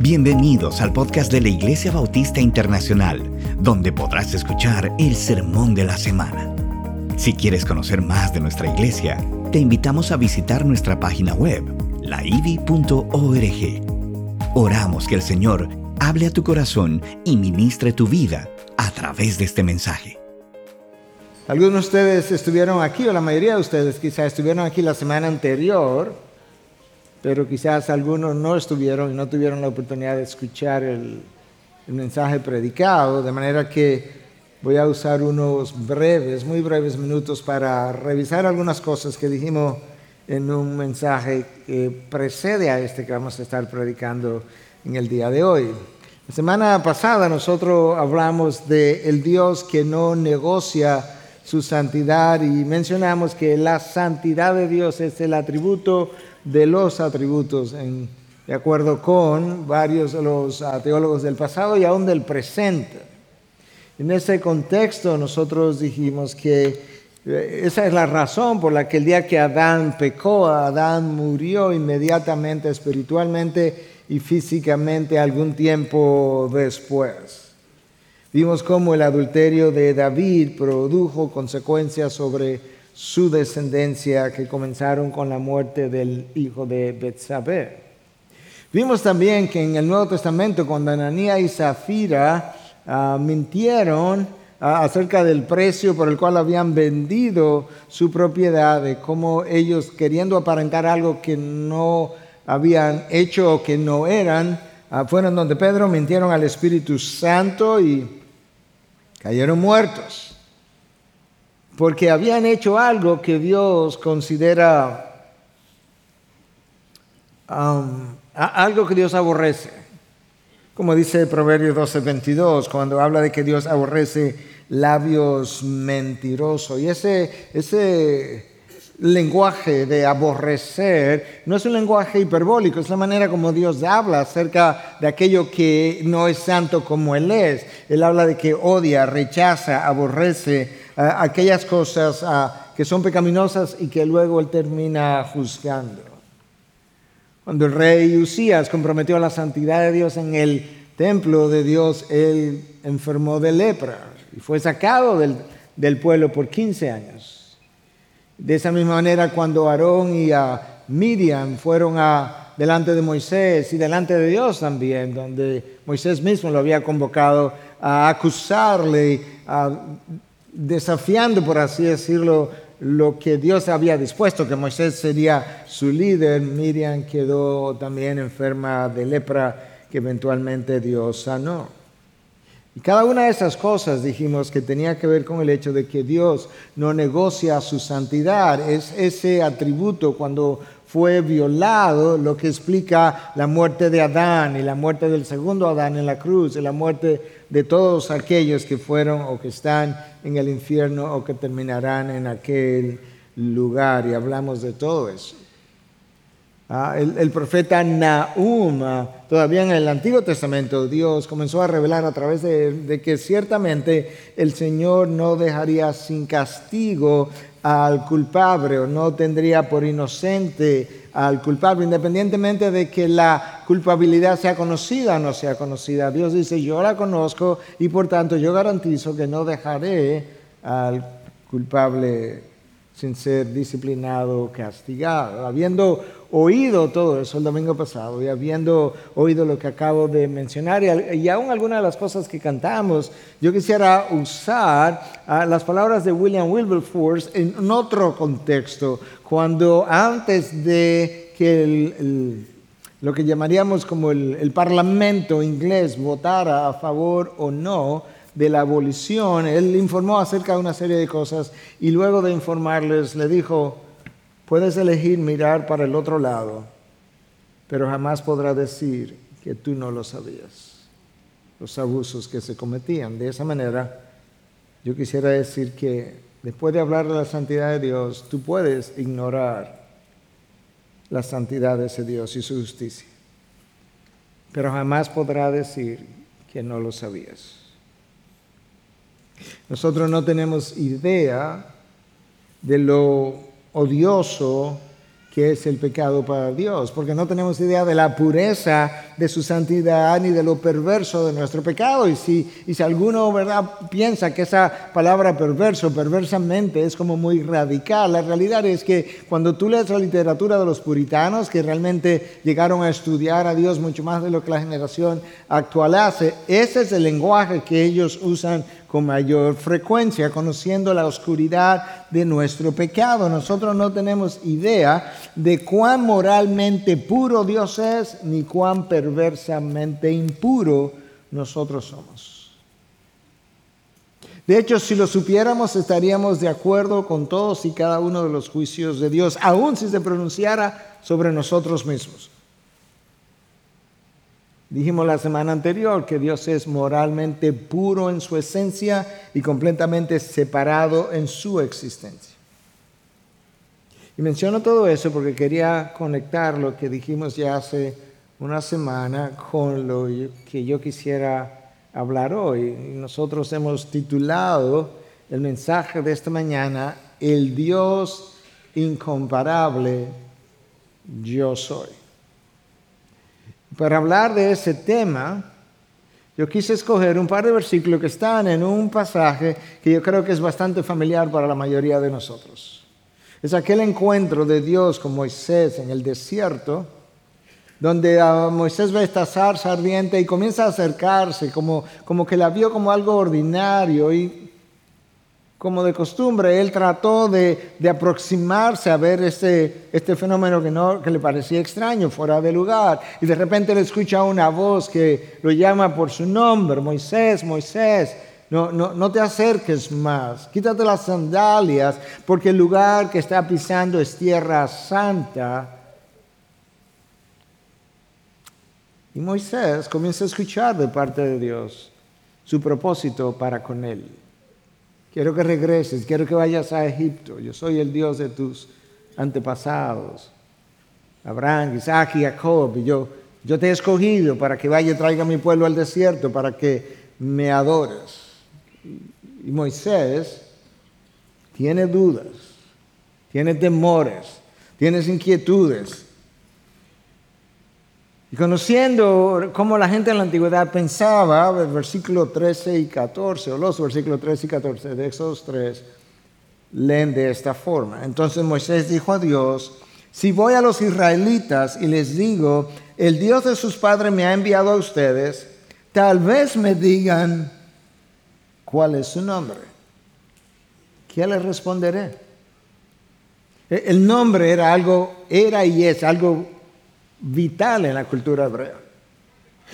Bienvenidos al podcast de la Iglesia Bautista Internacional, donde podrás escuchar el sermón de la semana. Si quieres conocer más de nuestra iglesia, te invitamos a visitar nuestra página web, laivi.org. Oramos que el Señor hable a tu corazón y ministre tu vida a través de este mensaje. Algunos de ustedes estuvieron aquí, o la mayoría de ustedes quizás estuvieron aquí la semana anterior, pero quizás algunos no estuvieron y no tuvieron la oportunidad de escuchar el, mensaje predicado, de manera que voy a usar unos breves, muy breves minutos para revisar algunas cosas que dijimos en un mensaje que precede a este que vamos a estar predicando en el día de hoy. La semana pasada nosotros hablamos de el Dios que no negocia su santidad y mencionamos que la santidad de Dios es el atributo de los atributos de acuerdo con varios de los ah, teólogos del pasado y aún del presente. En ese contexto nosotros dijimos que eh, esa es la razón por la que el día que Adán pecó, Adán murió inmediatamente espiritualmente y físicamente algún tiempo después. Vimos cómo el adulterio de David produjo consecuencias sobre su descendencia que comenzaron con la muerte del hijo de Betsabé. Vimos también que en el Nuevo Testamento cuando Ananías y Zafira ah, mintieron ah, acerca del precio por el cual habían vendido su propiedad, de cómo ellos queriendo aparentar algo que no habían hecho o que no eran, ah, fueron donde Pedro mintieron al Espíritu Santo y cayeron muertos, porque habían hecho algo que Dios considera um, algo que Dios aborrece. Como dice Proverbios 12:22, cuando habla de que Dios aborrece labios mentirosos. Y ese, ese lenguaje de aborrecer no es un lenguaje hiperbólico, es la manera como Dios habla acerca de aquello que no es santo como Él es. Él habla de que odia, rechaza, aborrece eh, aquellas cosas ah, que son pecaminosas y que luego Él termina juzgando. Cuando el rey Usías comprometió la santidad de Dios en el templo de Dios, Él enfermó de lepra y fue sacado del, del pueblo por 15 años. De esa misma manera, cuando Aarón y a Miriam fueron a, delante de Moisés y delante de Dios también, donde Moisés mismo lo había convocado a acusarle, desafiando, por así decirlo, lo que Dios había dispuesto, que Moisés sería su líder, Miriam quedó también enferma de lepra que eventualmente Dios sanó. Y cada una de esas cosas dijimos que tenía que ver con el hecho de que Dios no negocia su santidad. Es ese atributo cuando fue violado lo que explica la muerte de Adán y la muerte del segundo Adán en la cruz y la muerte de todos aquellos que fueron o que están en el infierno o que terminarán en aquel lugar. Y hablamos de todo eso. Ah, el, profeta Nahum, ah, todavía en el Antiguo Testamento, Dios comenzó a revelar a través de, que ciertamente el Señor no dejaría sin castigo al culpable o no tendría por inocente al culpable, independientemente de que la culpabilidad sea conocida o no sea conocida. Dios dice, yo la conozco y por tanto yo garantizo que no dejaré al culpable sin ser disciplinado o castigado. Habiendo oído todo eso el domingo pasado y habiendo oído lo que acabo de mencionar y, aún algunas de las cosas que cantamos, yo quisiera usar ah, las palabras de William Wilberforce en otro contexto, cuando antes de que lo que llamaríamos como el parlamento inglés votara a favor o no, de la abolición, él informó acerca de una serie de cosas y luego de informarles le dijo, puedes elegir mirar para el otro lado, pero jamás podrá decir que tú no lo sabías, los abusos que se cometían. De esa manera, yo quisiera decir que después de hablar de la santidad de Dios, tú puedes ignorar la santidad de ese Dios y su justicia, pero jamás podrá decir que no lo sabías. Nosotros no tenemos idea de lo odioso que es el pecado para Dios, porque no tenemos idea de la pureza de su santidad ni de lo perverso de nuestro pecado. Y si, y si alguno ¿verdad? piensa que esa palabra perverso, perversamente, es como muy radical, la realidad es que cuando tú lees la literatura de los puritanos, que realmente llegaron a estudiar a Dios mucho más de lo que la generación actual hace, ese es el lenguaje que ellos usan con mayor frecuencia, conociendo la oscuridad de nuestro pecado. Nosotros no tenemos idea de cuán moralmente puro Dios es, ni cuán perversamente impuro nosotros somos. De hecho, si lo supiéramos, estaríamos de acuerdo con todos y cada uno de los juicios de Dios, aun si se pronunciara sobre nosotros mismos. Dijimos la semana anterior que Dios es moralmente puro en su esencia y completamente separado en su existencia. Y menciono todo eso porque quería conectar lo que dijimos ya hace una semana con lo que yo quisiera hablar hoy. nosotros hemos titulado el mensaje de esta mañana, El Dios incomparable, yo soy. Para hablar de ese tema, yo quise escoger un par de versículos que están en un pasaje que yo creo que es bastante familiar para la mayoría de nosotros. Es aquel encuentro de Dios con Moisés en el desierto, donde Moisés ve esta zarza ardiente y comienza a acercarse, como, como que la vio como algo ordinario y como de costumbre, él trató de, aproximarse a ver este, este fenómeno que, no, que le parecía extraño, fuera de lugar. Y de repente le escucha una voz que lo llama por su nombre, Moisés, Moisés. No, no, no te acerques más, quítate las sandalias, porque el lugar que está pisando es tierra santa. Y Moisés comienza a escuchar de parte de Dios su propósito para con él. Quiero que regreses, quiero que vayas a Egipto. Yo soy el Dios de tus antepasados. Abraham, Isaac y Jacob. Y yo, yo te he escogido para que vaya y traiga mi pueblo al desierto, para que me adores. Y Moisés tiene dudas, tiene temores, tiene inquietudes. Y conociendo cómo la gente en la antigüedad pensaba, el versículo 13 y 14, o los versículos 13 y 14 de esos 3, leen de esta forma. Entonces Moisés dijo a Dios, si voy a los israelitas y les digo, el Dios de sus padres me ha enviado a ustedes, tal vez me digan cuál es su nombre. ¿Qué les responderé? E-, el nombre era algo, era y es algo vital en la cultura hebrea.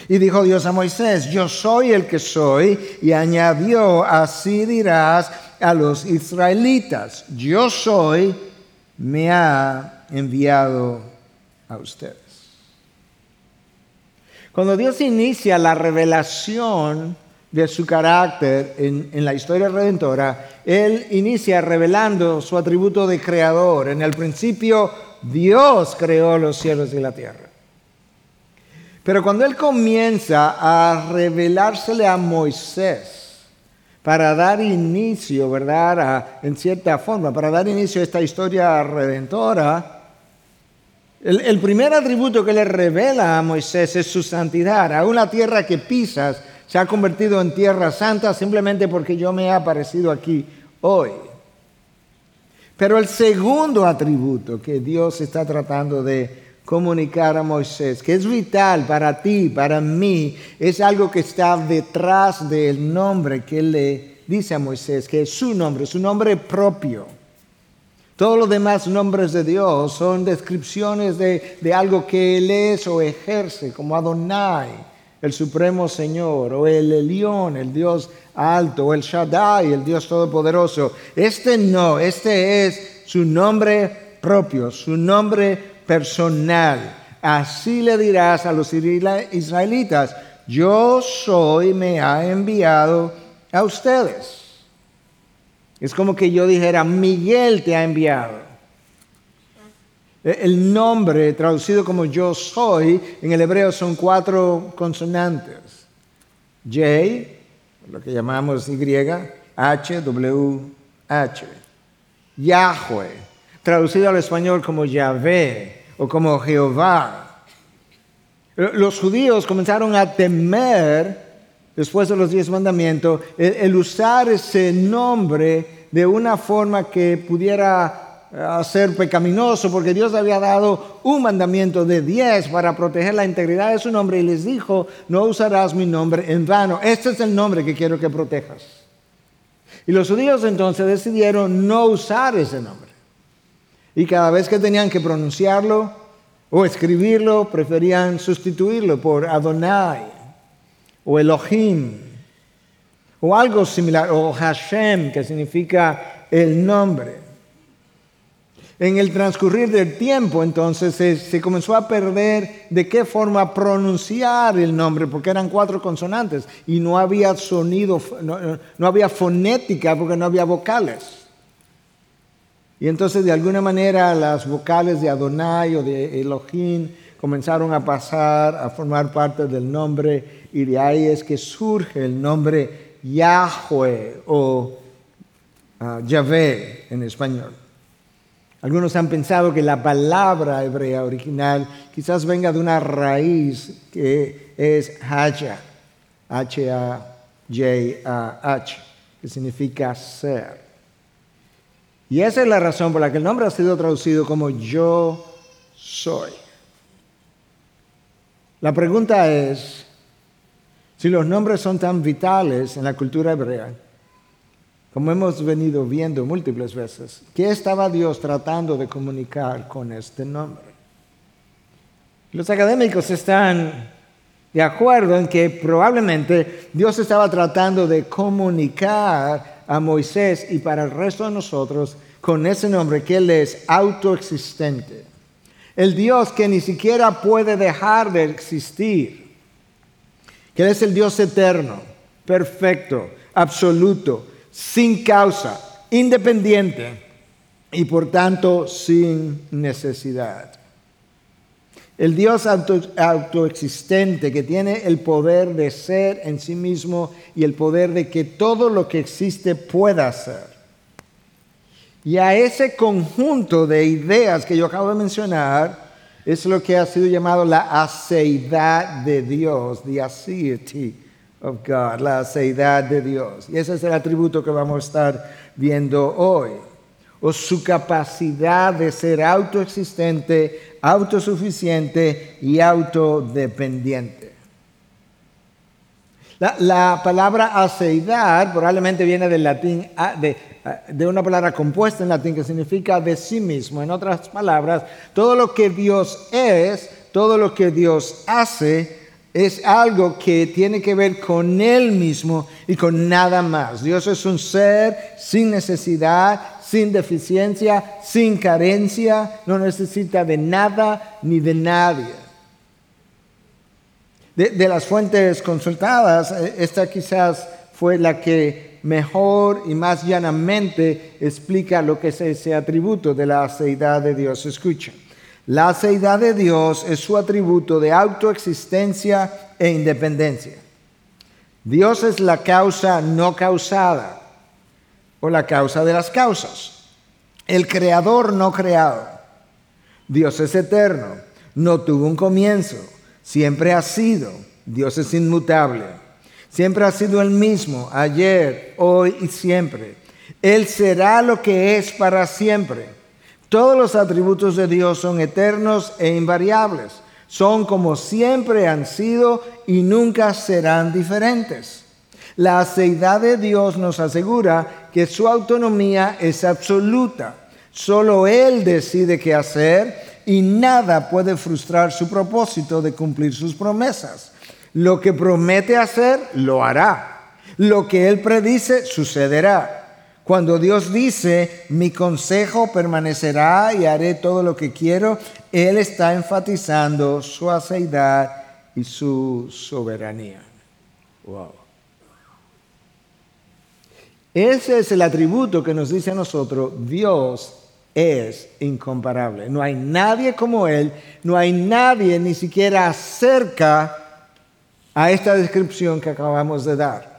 Y dijo Dios a Moisés, yo soy el que soy, y añadió, así dirás a los israelitas, yo soy, me ha enviado a ustedes. Cuando Dios inicia la revelación de su carácter en, en, la historia redentora, Él inicia revelando su atributo de creador. En el principio Dios creó los cielos y la tierra. Pero cuando Él comienza a revelársele a Moisés para dar inicio, ¿verdad? en cierta forma, para dar inicio a esta historia redentora, el, el, primer atributo que le revela a Moisés es su santidad. A una tierra que pisas se ha convertido en tierra santa simplemente porque yo me he aparecido aquí hoy. Pero el segundo atributo que Dios está tratando de comunicar a Moisés, que es vital para ti, para mí, es algo que está detrás del nombre que le dice a Moisés, que es su nombre, su nombre propio. Todos los demás nombres de Dios son descripciones de, de algo que Él es o ejerce, como Adonai, el Supremo Señor, o el Elión, el Dios alto, o el Shaddai, el Dios Todopoderoso. Este no, este es su nombre propio, su nombre personal. Así le dirás a los israelitas, yo soy, me ha enviado a ustedes. Es como que yo dijera, Miguel te ha enviado. El nombre traducido como yo soy en el hebreo son cuatro consonantes. J, lo que llamamos Y, H, W, H. Yahweh, traducido al español como Yahvé o como Jehová. Los judíos comenzaron a temer, después de los diez mandamientos, el, usar ese nombre de una forma que pudiera ser pecaminoso, porque Dios había dado un mandamiento de diez para proteger la integridad de su nombre y les dijo, no usarás mi nombre en vano. Este es el nombre que quiero que protejas. Y los judíos entonces decidieron no usar ese nombre. Y cada vez que tenían que pronunciarlo o escribirlo, preferían sustituirlo por Adonai o Elohim o algo similar, o Hashem, que significa el nombre. En el transcurrir del tiempo, entonces, se, comenzó a perder de qué forma pronunciar el nombre, porque eran cuatro consonantes y no había sonido, no, había fonética porque no había vocales. Y entonces, de alguna manera, las vocales de Adonai o de Elohim comenzaron a pasar a formar parte del nombre, y de ahí es que surge el nombre Yahweh o uh, Yahvé en español. Algunos han pensado que la palabra hebrea original quizás venga de una raíz que es Haja, H-A-J-A-H, que significa ser. Y esa es la razón por la que el nombre ha sido traducido como yo soy. La pregunta es, si los nombres son tan vitales en la cultura hebrea, como hemos venido viendo múltiples veces, ¿qué estaba Dios tratando de comunicar con este nombre? Los académicos están de acuerdo en que probablemente Dios estaba tratando de comunicar a Moisés y para el resto de nosotros con ese nombre que Él es autoexistente. El Dios que ni siquiera puede dejar de existir. Que Él es el Dios eterno, perfecto, absoluto, sin causa, independiente y por tanto sin necesidad. El Dios autoexistente que tiene el poder de ser en sí mismo y el poder de que todo lo que existe pueda ser. Y a ese conjunto de ideas que yo acabo de mencionar es lo que ha sido llamado la aceidad de Dios, the aseity of God, la aceidad de Dios. Y ese es el atributo que vamos a estar viendo hoy. O su capacidad de ser autoexistente, autosuficiente y autodependiente. La, palabra aceidad probablemente viene del latín, de, de una palabra compuesta en latín que significa de sí mismo. En otras palabras, todo lo que Dios es, todo lo que Dios hace, es algo que tiene que ver con Él mismo y con nada más. Dios es un ser sin necesidad, sin deficiencia, sin carencia, no necesita de nada ni de nadie. De, las fuentes consultadas, eh, esta quizás fue la que mejor y más llanamente explica lo que es ese atributo de la aceidad de Dios. Escuchen. La aceidad de Dios es su atributo de autoexistencia e independencia. Dios es la causa no causada o la causa de las causas. El creador no creado. Dios es eterno, no tuvo un comienzo, siempre ha sido. Dios es inmutable. Siempre ha sido el mismo, ayer, hoy y siempre. Él será lo que es para siempre. Todos los atributos de Dios son eternos e invariables. Son como siempre han sido y nunca serán diferentes. La aceidad de Dios nos asegura que su autonomía es absoluta. Solo Él decide qué hacer y nada puede frustrar su propósito de cumplir sus promesas. Lo que promete hacer, lo hará. Lo que Él predice, sucederá. Cuando Dios dice, mi consejo permanecerá y haré todo lo que quiero, Él está enfatizando su aceidad y su soberanía. Wow. Ese es el atributo que nos dice a nosotros, Dios es incomparable. No hay nadie como Él, no hay nadie ni siquiera cerca a esta descripción que acabamos de dar.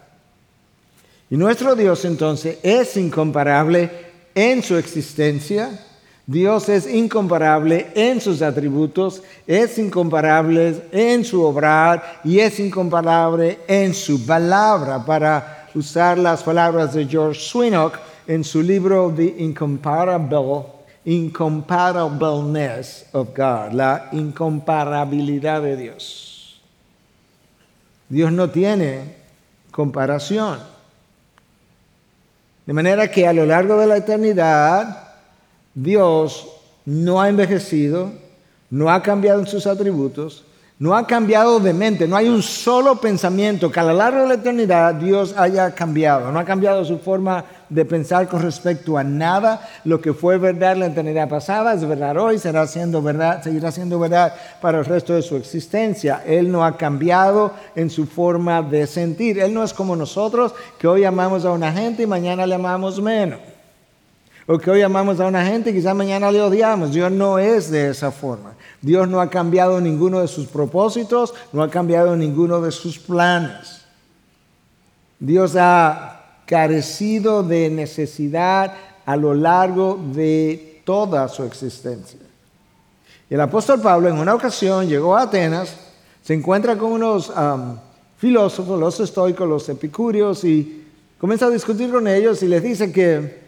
Y nuestro Dios entonces es incomparable en su existencia, Dios es incomparable en sus atributos, es incomparable en su obrar y es incomparable en su palabra, para usar las palabras de George Swinock en su libro The Incomparable, Incomparableness of God, la incomparabilidad de Dios. Dios no tiene comparación. De manera que a lo largo de la eternidad, Dios no ha envejecido, no ha cambiado en sus atributos, no ha cambiado de mente, no hay un solo pensamiento que a lo largo de la eternidad Dios haya cambiado, no ha cambiado su forma de pensar con respecto a nada. Lo que fue verdad en la eternidad pasada es verdad hoy, será verdad, seguirá siendo verdad para el resto de su existencia. Él no ha cambiado en su forma de sentir. Él no es como nosotros que hoy amamos a una gente y mañana le amamos menos. O que hoy amamos a una gente y quizás mañana le odiamos. Dios no es de esa forma. Dios no ha cambiado ninguno de sus propósitos, no ha cambiado ninguno de sus planes. Dios ha carecido de necesidad a lo largo de toda su existencia. El apóstol Pablo en una ocasión llegó a Atenas, se encuentra con unos filósofos, los estoicos, los epicúreos, y comienza a discutir con ellos y les dice que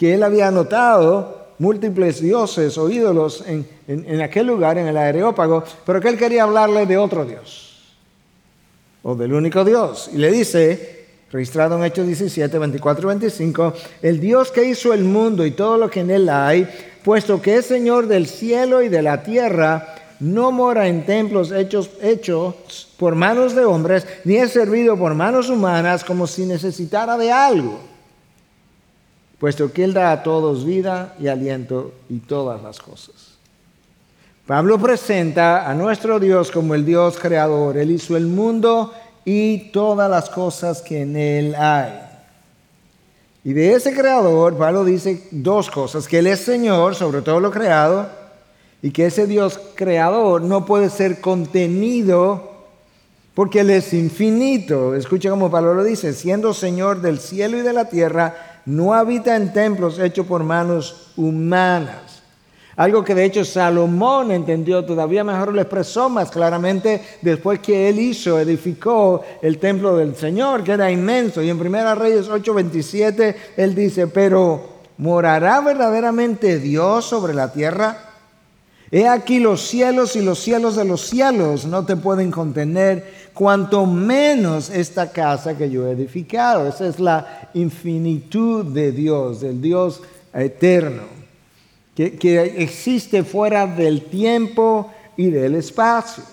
que él había notado múltiples dioses o ídolos en, aquel lugar, en el Areópago, pero que él quería hablarle de otro Dios, o del único Dios. Y le dice, registrado en Hechos 17, 24 y 25, el Dios que hizo el mundo y todo lo que en él hay, puesto que es Señor del cielo y de la tierra, no mora en templos hechos, hechos por manos de hombres, ni es servido por manos humanas como si necesitara de algo puesto que Él da a todos vida y aliento y todas las cosas. Pablo presenta a nuestro Dios como el Dios creador. Él hizo el mundo y todas las cosas que en Él hay. Y de ese creador, Pablo dice dos cosas, que Él es Señor sobre todo lo creado y que ese Dios creador no puede ser contenido porque Él es infinito. Escucha como Pablo lo dice, siendo Señor del cielo y de la tierra, no habita en templos hechos por manos humanas. Algo que de hecho Salomón entendió todavía mejor, lo expresó más claramente después que él hizo, edificó el templo del Señor, que era inmenso. Y en Primera Reyes 8:27 él dice, pero ¿morará verdaderamente Dios sobre la tierra? He aquí los cielos y los cielos de los cielos no te pueden contener, cuanto menos esta casa que yo he edificado. Esa es la infinitud de Dios, del Dios eterno, que, existe fuera del tiempo y del espacio.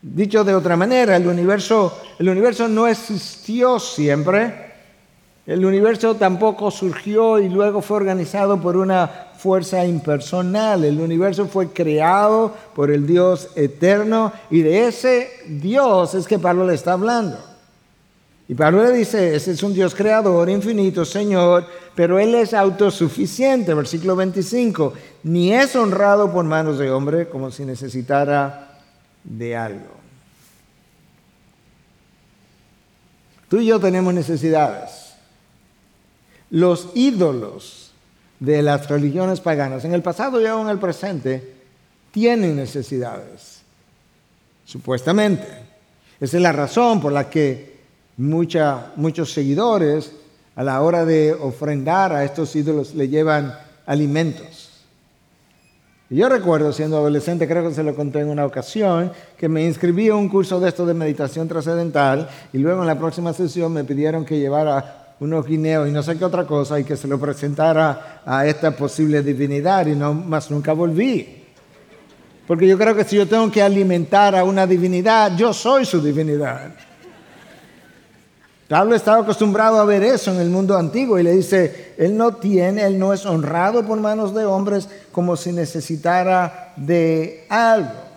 Dicho de otra manera, el universo, el universo no existió siempre. El universo tampoco surgió y luego fue organizado por una fuerza impersonal. El universo fue creado por el Dios eterno y de ese Dios es que Pablo le está hablando. Y Pablo le dice, ese es un Dios creador, infinito, Señor, pero Él es autosuficiente, versículo 25, ni es honrado por manos de hombre como si necesitara de algo. Tú y yo tenemos necesidades. Los ídolos de las religiones paganas, en el pasado y aún en el presente, tienen necesidades, supuestamente. Esa es la razón por la que muchos seguidores a la hora de ofrendar a estos ídolos le llevan alimentos. yo recuerdo siendo adolescente, creo que se lo conté en una ocasión, que me inscribí a un curso de esto de meditación trascendental y luego en la próxima sesión me pidieron que llevara unos guineos y no sé qué otra cosa y que se lo presentara a esta posible divinidad y no más nunca volví. Porque yo creo que si yo tengo que alimentar a una divinidad, yo soy su divinidad. Pablo estaba acostumbrado a ver eso en el mundo antiguo y le dice, él no tiene, él no es honrado por manos de hombres como si necesitara de algo.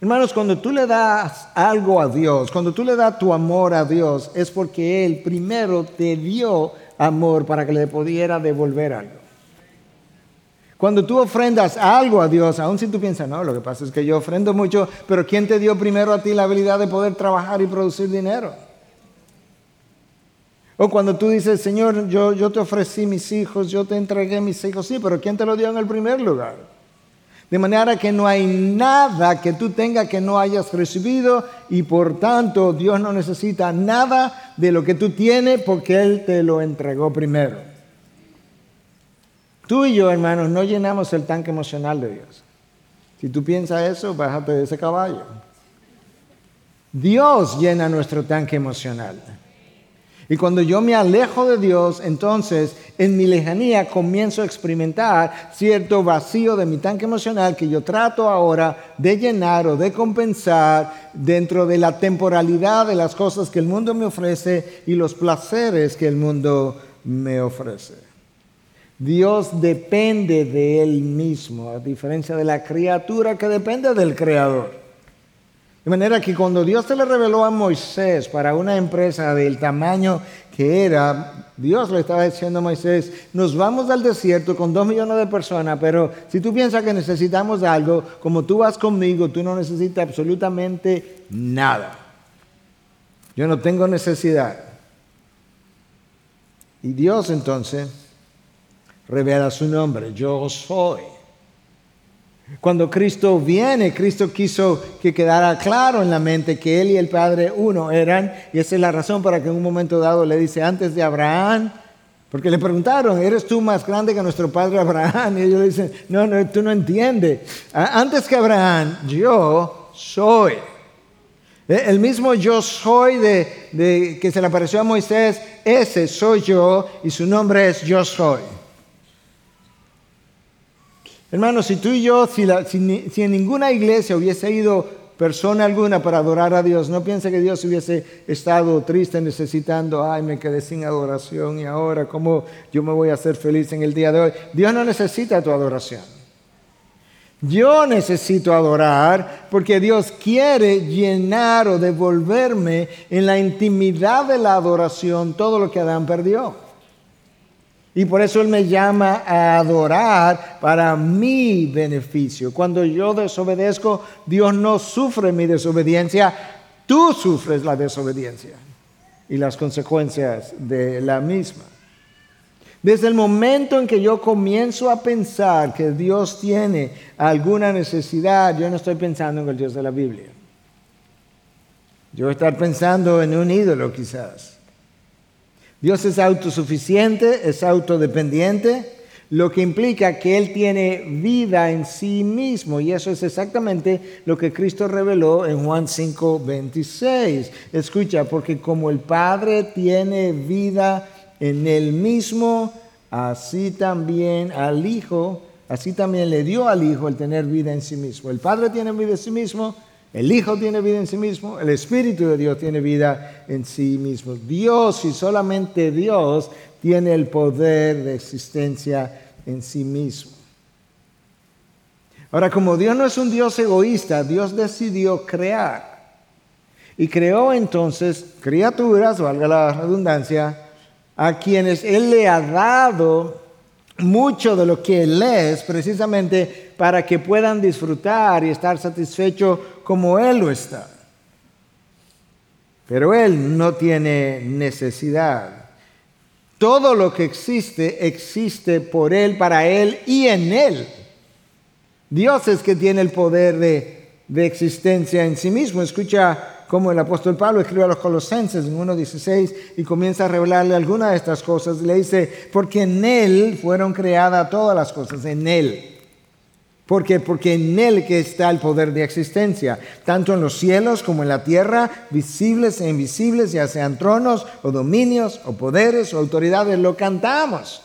Hermanos, cuando tú le das algo a Dios, cuando tú le das tu amor a Dios, es porque Él primero te dio amor para que le pudiera devolver algo. Cuando tú ofrendas algo a Dios, aun si tú piensas, no, lo que pasa es que yo ofrendo mucho, pero ¿quién te dio primero a ti la habilidad de poder trabajar y producir dinero? O cuando tú dices, Señor, yo, yo te ofrecí mis hijos, yo te entregué mis hijos, sí, pero ¿quién te lo dio en el primer lugar? De manera que no hay nada que tú tengas que no hayas recibido y por tanto Dios no necesita nada de lo que tú tienes porque Él te lo entregó primero. Tú y yo, hermanos, no llenamos el tanque emocional de Dios. Si tú piensas eso, bájate de ese caballo. Dios llena nuestro tanque emocional. Y cuando yo me alejo de Dios, entonces en mi lejanía comienzo a experimentar cierto vacío de mi tanque emocional que yo trato ahora de llenar o de compensar dentro de la temporalidad de las cosas que el mundo me ofrece y los placeres que el mundo me ofrece. Dios depende de Él mismo, a diferencia de la criatura que depende del Creador. De manera que cuando Dios se le reveló a Moisés para una empresa del tamaño que era, Dios le estaba diciendo a Moisés, nos vamos al desierto con dos millones de personas, pero si tú piensas que necesitamos algo, como tú vas conmigo, tú no necesitas absolutamente nada. Yo no tengo necesidad. Y Dios entonces revela su nombre, yo soy. Cuando Cristo viene, Cristo quiso que quedara claro en la mente que Él y el Padre uno eran, y esa es la razón para que en un momento dado le dice, antes de Abraham, porque le preguntaron, ¿eres tú más grande que nuestro padre Abraham? Y ellos dicen, no, no, tú no entiendes. Antes que Abraham, yo soy. E, el mismo yo soy de, que se le apareció a Moisés, ese soy yo y su nombre es yo soy. Hermanos, si tú y yo, si, en ninguna iglesia hubiese ido persona alguna para adorar a Dios, no piense que Dios hubiese estado triste necesitando, ay, me quedé sin adoración y ahora, ¿cómo yo me voy a hacer feliz en el día de hoy? Dios no necesita tu adoración. Yo necesito adorar porque Dios quiere llenar o devolverme en la intimidad de la adoración todo lo que Adán perdió. Y por eso Él me llama a adorar para mi beneficio. Cuando yo desobedezco, Dios no sufre mi desobediencia, tú sufres la desobediencia y las consecuencias de la misma. Desde el momento en que yo comienzo a pensar que Dios tiene alguna necesidad, yo no estoy pensando en el Dios de la Biblia. Yo voy a estar pensando en un ídolo quizás. Dios es autosuficiente, es autodependiente, lo que implica que Él tiene vida en sí mismo. Y eso es exactamente lo que Cristo reveló en Juan 5, 26. Escucha, porque como el Padre tiene vida en Él mismo, así también al Hijo, así también le dio al Hijo el tener vida en sí mismo. El Padre tiene vida en sí mismo, el Hijo tiene vida en sí mismo, el Espíritu de Dios tiene vida en sí mismo. Dios y solamente Dios tiene el poder de existencia en sí mismo. Ahora, como Dios no es un Dios egoísta, Dios decidió crear. Y creó entonces criaturas, valga la redundancia, a quienes Él le ha dado mucho de lo que Él es, precisamente para que puedan disfrutar y estar satisfechos como Él lo está. Pero Él no tiene necesidad. Todo lo que existe existe por Él, para Él y en Él. Dios es que tiene el poder de, de existencia en sí mismo. Escucha cómo el apóstol Pablo escribe a los colosenses en 1.16 y comienza a revelarle algunas de estas cosas. Le dice, porque en Él fueron creadas todas las cosas, en Él. ¿Por qué? Porque en Él que está el poder de existencia, tanto en los cielos como en la tierra, visibles e invisibles, ya sean tronos o dominios o poderes o autoridades, lo cantamos.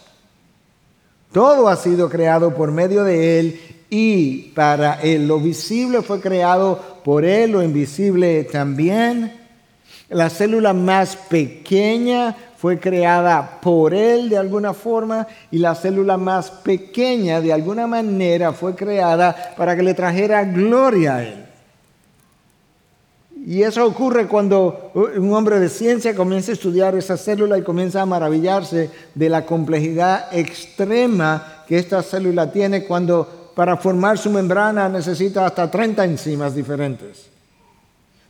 Todo ha sido creado por medio de Él y para Él. Lo visible fue creado por Él, lo invisible también. La célula más pequeña fue creada por Él de alguna forma y la célula más pequeña de alguna manera fue creada para que le trajera gloria a Él. Y eso ocurre cuando un hombre de ciencia comienza a estudiar esa célula y comienza a maravillarse de la complejidad extrema que esta célula tiene cuando para formar su membrana necesita hasta 30 enzimas diferentes.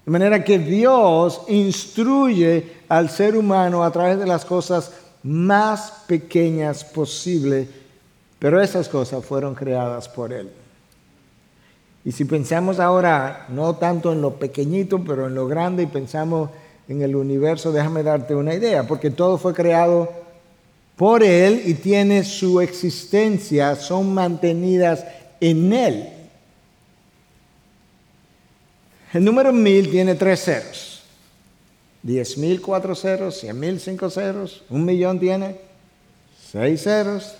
De manera que Dios instruye al ser humano a través de las cosas más pequeñas posible, pero esas cosas fueron creadas por Él. Y si pensamos ahora, no tanto en lo pequeñito, pero en lo grande, y pensamos en el universo, déjame darte una idea, porque todo fue creado por Él y tiene su existencia, son mantenidas en Él. El número mil tiene tres ceros. Diez mil cuatro ceros, cien mil cinco ceros, un millón tiene seis ceros,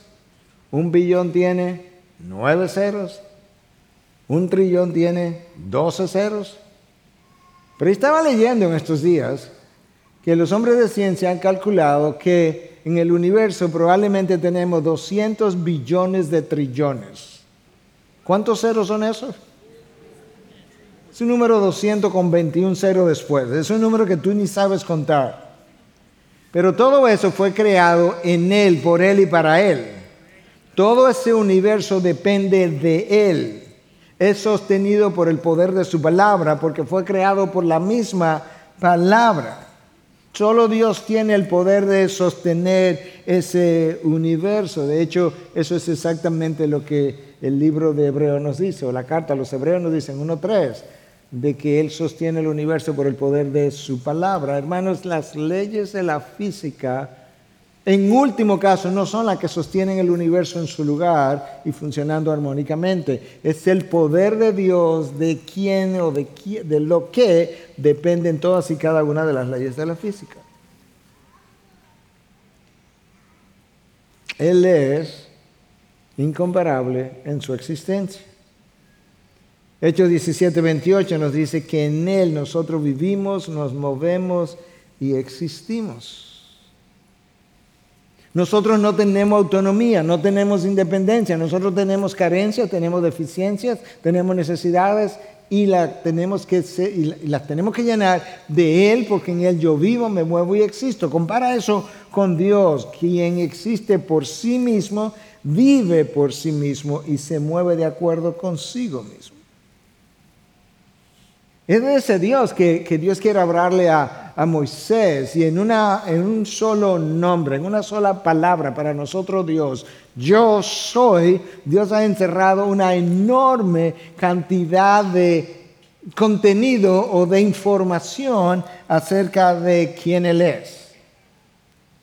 un billón tiene nueve ceros, un trillón tiene doce ceros. Pero estaba leyendo en estos días que los hombres de ciencia han calculado que en el universo probablemente tenemos 200 billones de trillones. ¿Cuántos ceros son esos? Es un número 200 con 21 ceros después. Es un número que tú ni sabes contar. Pero todo eso fue creado en Él, por Él y para Él. Todo ese universo depende de Él. Es sostenido por el poder de su palabra, porque fue creado por la misma palabra. Solo Dios tiene el poder de sostener ese universo. De hecho, eso es exactamente lo que el libro de Hebreo nos dice, o la carta a los Hebreos nos dice en 1.3 de que Él sostiene el universo por el poder de su palabra. Hermanos, las leyes de la física, en último caso, no son las que sostienen el universo en su lugar y funcionando armónicamente. Es el poder de Dios de quién o de, de lo que dependen todas y cada una de las leyes de la física. Él es incomparable en su existencia. Hechos 17, 28 nos dice que en Él nosotros vivimos, nos movemos y existimos. Nosotros no tenemos autonomía, no tenemos independencia, nosotros tenemos carencias, tenemos deficiencias, tenemos necesidades y, y las tenemos que llenar de Él porque en Él yo vivo, me muevo y existo. Compara eso con Dios, quien existe por sí mismo, vive por sí mismo y se mueve de acuerdo consigo mismo. Es de ese Dios que, Dios quiere hablarle a, Moisés y en, una, en un solo nombre, en una sola palabra para nosotros Dios, yo soy, Dios ha encerrado una enorme cantidad de contenido o de información acerca de quién Él es.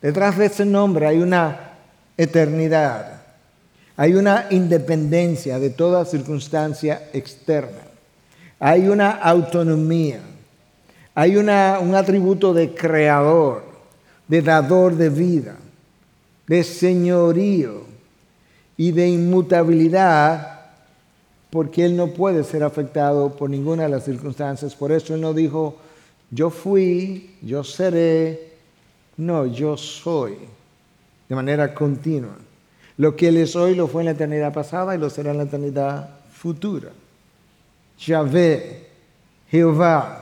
Detrás de ese nombre hay una eternidad, hay una independencia de toda circunstancia externa. Hay una autonomía, hay un atributo de creador, de dador de vida, de señorío y de inmutabilidad, porque Él no puede ser afectado por ninguna de las circunstancias. Por eso Él no dijo, yo fui, yo seré, no, yo soy, de manera continua. Lo que Él es hoy lo fue en la eternidad pasada y lo será en la eternidad futura. Yahvé, Jehová.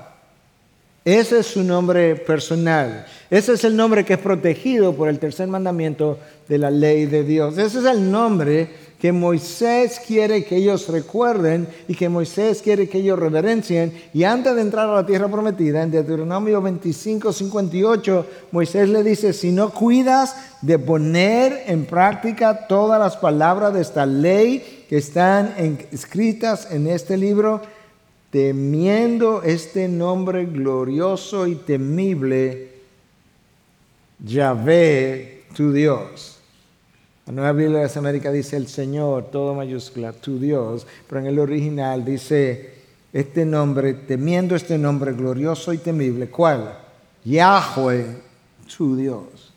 Ese es su nombre personal. Ese es el nombre que es protegido por el tercer mandamiento de la ley de Dios. Ese es el nombre que Moisés quiere que ellos recuerden y que Moisés quiere que ellos reverencien. Y antes de entrar a la tierra prometida, en Deuteronomio 25, 58, Moisés le dice, si no cuidas de poner en práctica todas las palabras de esta ley, que están escritas en este libro, temiendo este nombre glorioso y temible, Yahvé, tu Dios. La Nueva Biblia de las Américas dice el Señor, todo mayúscula, tu Dios, pero en el original dice este nombre, temiendo este nombre glorioso y temible, ¿cuál? Yahweh, tu Dios.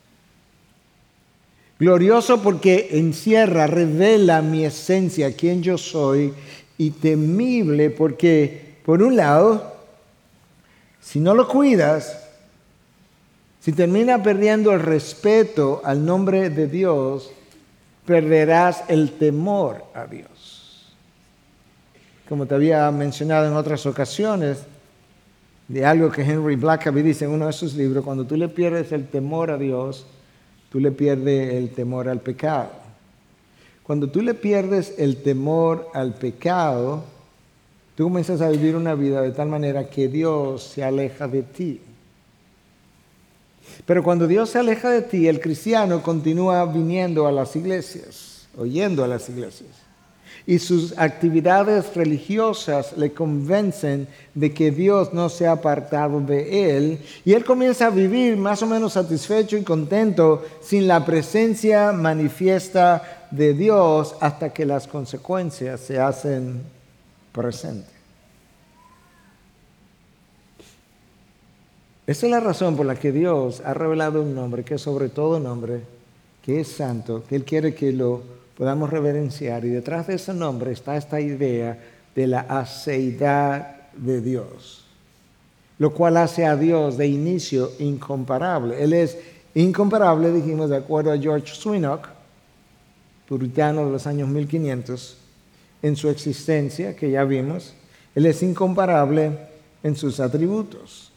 Glorioso porque encierra, revela mi esencia, quién yo soy, y temible porque, por un lado, si no lo cuidas, si termina perdiendo el respeto al nombre de Dios, perderás el temor a Dios. Como te había mencionado en otras ocasiones, de algo que Henry Blackaby dice en uno de sus libros, cuando tú le pierdes el temor a Dios, tú le pierdes el temor al pecado. Cuando tú le pierdes el temor al pecado, tú comienzas a vivir una vida de tal manera que Dios se aleja de ti. Pero cuando Dios se aleja de ti, el cristiano continúa viniendo a las iglesias, oyendo a las iglesias. Y sus actividades religiosas le convencen de que Dios no se ha apartado de él. Y él comienza a vivir más o menos satisfecho y contento sin la presencia manifiesta de Dios hasta que las consecuencias se hacen presentes. Esa es la razón por la que Dios ha revelado un nombre que es sobre todo nombre, que es santo, que Él quiere que lo podamos reverenciar. Y detrás de ese nombre está esta idea de la aceidad de Dios, lo cual hace a Dios de inicio incomparable. Él es incomparable, dijimos, de acuerdo a George Swinock, puritano de los años 1500, en su existencia, que ya vimos. Él es incomparable en sus atributos.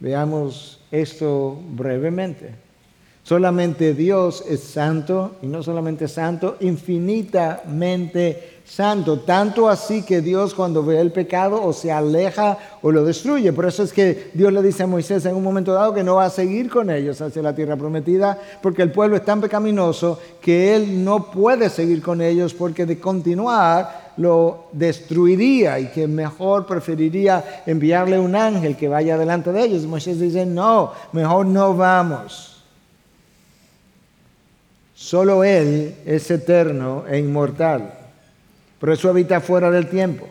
Veamos esto brevemente. Solamente Dios es santo y no solamente santo, infinitamente santo. Tanto así que Dios cuando ve el pecado o se aleja o lo destruye. Por eso es que Dios le dice a Moisés en un momento dado que no va a seguir con ellos hacia la tierra prometida porque el pueblo es tan pecaminoso que él no puede seguir con ellos porque de continuar lo destruiría y que mejor preferiría enviarle un ángel que vaya delante de ellos. Moisés dice, no, mejor no vamos. Solo Él es eterno e inmortal. Por eso habita fuera del tiempo.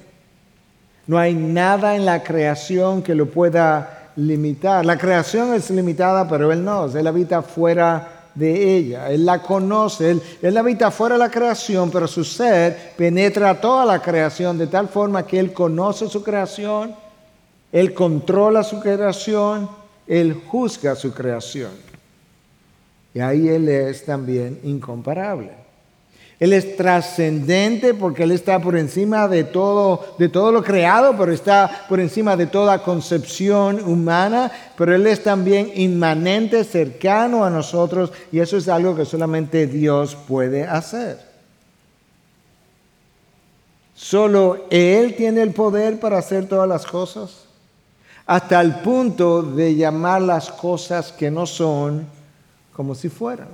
No hay nada en la creación que lo pueda limitar. La creación es limitada, pero Él no. Él habita fuera de ella. Él la conoce, él, él, habita fuera de la creación, pero su ser penetra toda la creación de tal forma que Él conoce su creación, Él controla su creación, Él juzga su creación. Y ahí Él es también incomparable. Él es trascendente porque Él está por encima de todo, de todo lo creado, pero está por encima de toda concepción humana, pero Él es también inmanente, cercano a nosotros, y eso es algo que solamente Dios puede hacer. Solo Él tiene el poder para hacer todas las cosas, hasta el punto de llamar las cosas que no son como si fueran.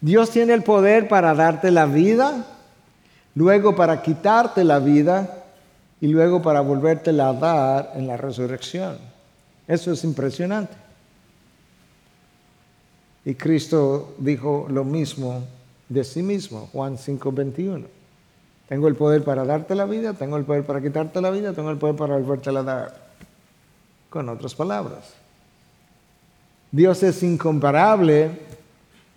Dios tiene el poder para darte la vida, luego para quitarte la vida y luego para volvértela a dar en la resurrección. Eso es impresionante. Y Cristo dijo lo mismo de sí mismo, Juan 5:21. Tengo el poder para darte la vida, tengo el poder para quitarte la vida, tengo el poder para volvértela a dar. Con otras palabras, Dios es incomparable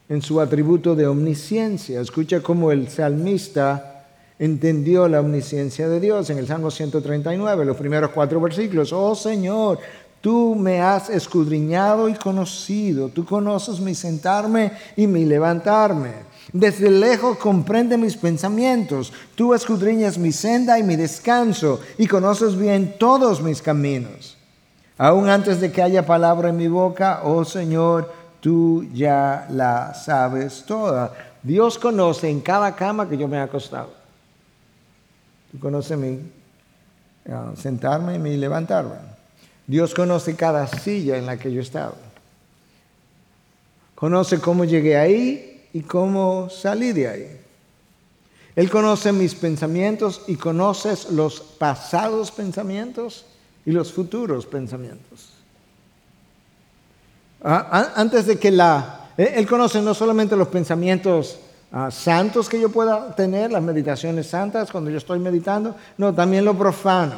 en su atributo de omnisciencia. Escucha cómo el salmista entendió la omnisciencia de Dios en el Salmo 139, los primeros cuatro versículos. Oh Señor, tú me has escudriñado y conocido, tú conoces mi sentarme y mi levantarme. Desde lejos comprende mis pensamientos, tú escudriñas mi senda y mi descanso y conoces bien todos mis caminos. Aún antes de que haya palabra en mi boca, oh Señor, tú ya la sabes toda. Dios conoce en cada cama que yo me he acostado. Tú conoces mi ah, sentarme y mi levantarme. Dios conoce cada silla en la que yo he estado. Conoce cómo llegué ahí y cómo salí de ahí. Él conoce mis pensamientos y conoces los pasados pensamientos y los futuros pensamientos. Ah, antes de que la... Eh, él conoce no solamente los pensamientos ah, santos que yo pueda tener, las meditaciones santas cuando yo estoy meditando, no, también lo profano.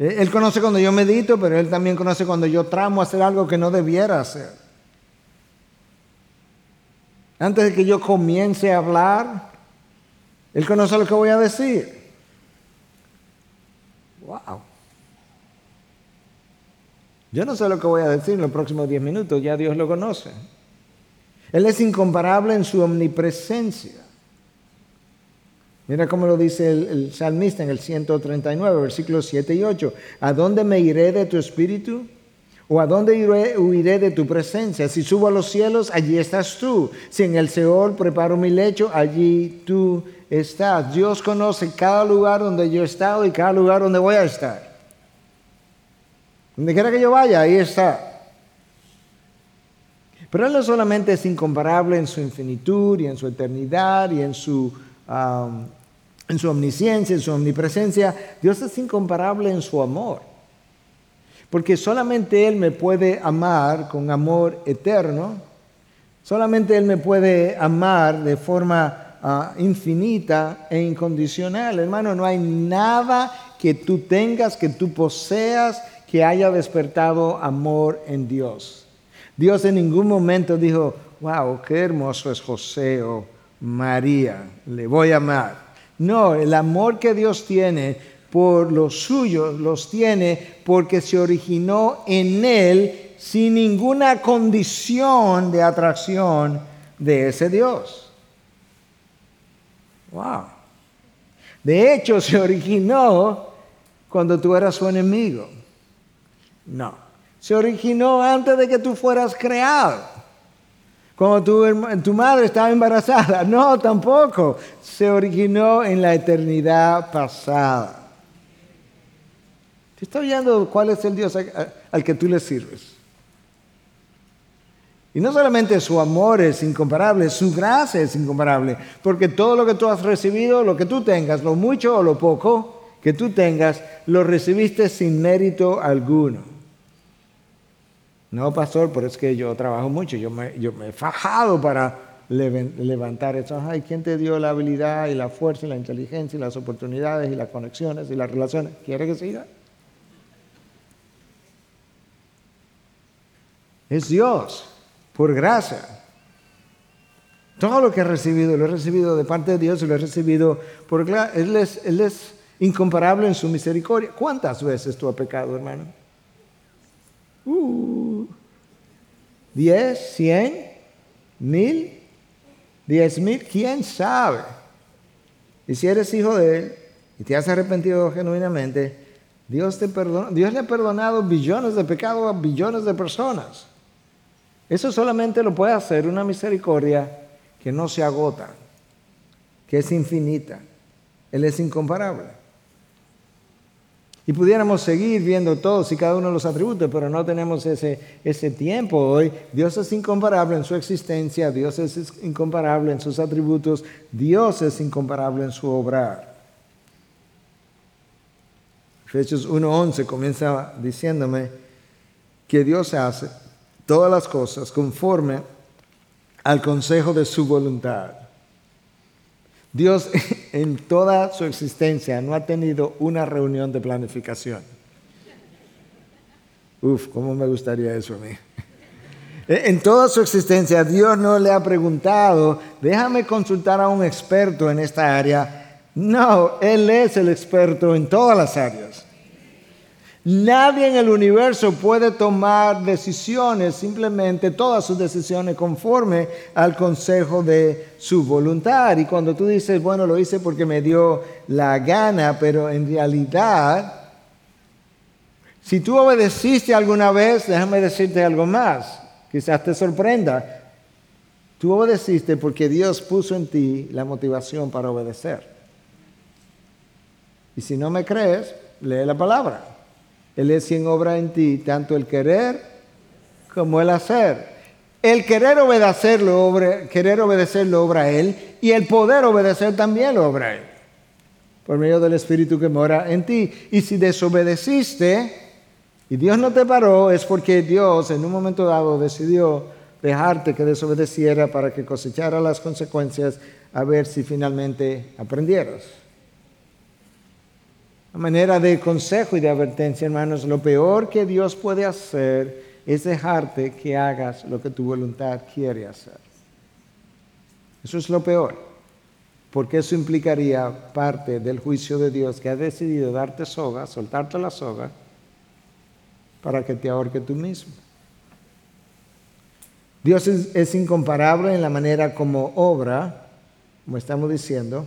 Eh, él conoce cuando yo medito, pero Él también conoce cuando yo tramo hacer algo que no debiera hacer. Antes de que yo comience a hablar, Él conoce lo que voy a decir. Wow. Yo no sé lo que voy a decir en los próximos diez minutos, ya Dios lo conoce. Él es incomparable en su omnipresencia. Mira cómo lo dice el, salmista en el 139, versículos 7 y 8. ¿A dónde me iré de tu espíritu? ¿O a dónde iré, huiré de tu presencia? Si subo a los cielos, allí estás tú. Si en el Seol preparo mi lecho, allí tú estás. Dios conoce cada lugar donde yo he estado y cada lugar donde voy a estar. Donde quiera que yo vaya, ahí está. Pero Él no solamente es incomparable en su infinitud y en su eternidad y en su, en su omnisciencia, en su omnipresencia, Dios es incomparable en su amor. Porque solamente Él me puede amar con amor eterno, solamente Él me puede amar de forma ah, infinita e incondicional. Hermano, no hay nada que tú tengas, que tú poseas, que haya despertado amor en Dios. Dios en ningún momento dijo, wow, qué hermoso es José o María, le voy a amar. No, el amor que Dios tiene por los suyos los tiene porque se originó en Él sin ninguna condición de atracción de ese Dios. Wow. De hecho, se originó cuando tú eras su enemigo. No se originó antes de que tú fueras creado. Cuando tu, madre estaba embarazada. No, tampoco. Se originó en la eternidad pasada. ¿Te está oyendo cuál es el Dios al que tú le sirves? Y no solamente su amor es incomparable, su gracia es incomparable, porque todo lo que tú has recibido, lo que tú tengas, lo mucho o lo poco que tú tengas, lo recibiste sin mérito alguno. No, pastor, pero es que yo trabajo mucho, yo me, yo me he fajado para levantar eso. Ay, ¿quién te dio la habilidad y la fuerza y la inteligencia y las oportunidades y las conexiones y las relaciones? ¿Quiere que siga? Es Dios, por gracia. Todo lo que he recibido, lo he recibido de parte de Dios y lo he recibido por Él es, él es incomparable en su misericordia. ¿Cuántas veces tú has pecado, hermano? Uh, ¿Diez? ¿Cien? ¿Mil? ¿Diez mil? ¿Quién sabe? Y si eres hijo de Él y te has arrepentido genuinamente, Dios, te perdona, Dios le ha perdonado billones de pecados a billones de personas. Eso solamente lo puede hacer una misericordia que no se agota, que es infinita. Él es incomparable. Y pudiéramos seguir viendo todos y cada uno de los atributos, pero no tenemos ese, ese tiempo hoy. Dios es incomparable en su existencia, Dios es incomparable en sus atributos, Dios es incomparable en su obrar. Efesios 1.11 comienza diciéndome que Dios hace todas las cosas conforme al consejo de su voluntad. Dios en toda su existencia no ha tenido una reunión de planificación. Uf, ¿cómo me gustaría eso a mí? En toda su existencia Dios no le ha preguntado, déjame consultar a un experto en esta área. No, Él es el experto en todas las áreas. Nadie en el universo puede tomar decisiones, simplemente todas sus decisiones conforme al consejo de su voluntad. Y cuando tú dices, bueno, lo hice porque me dio la gana, pero en realidad, si tú obedeciste alguna vez, déjame decirte algo más, quizás te sorprenda. Tú obedeciste porque Dios puso en ti la motivación para obedecer. Y si no me crees, lee la palabra. Él es quien obra en ti tanto el querer como el hacer. El querer obedecer lo obra, querer obedecer lo obra Él y el poder obedecer también lo obra Él. Por medio del Espíritu que mora en ti. Y si desobedeciste y Dios no te paró, es porque Dios en un momento dado decidió dejarte que desobedeciera para que cosechara las consecuencias a ver si finalmente aprendieras. A manera de consejo y de advertencia, hermanos, lo peor que Dios puede hacer es dejarte que hagas lo que tu voluntad quiere hacer. Eso es lo peor, porque eso implicaría parte del juicio de Dios que ha decidido darte soga, soltarte la soga, para que te ahorque tú mismo. Dios es, incomparable en la manera como obra, como estamos diciendo,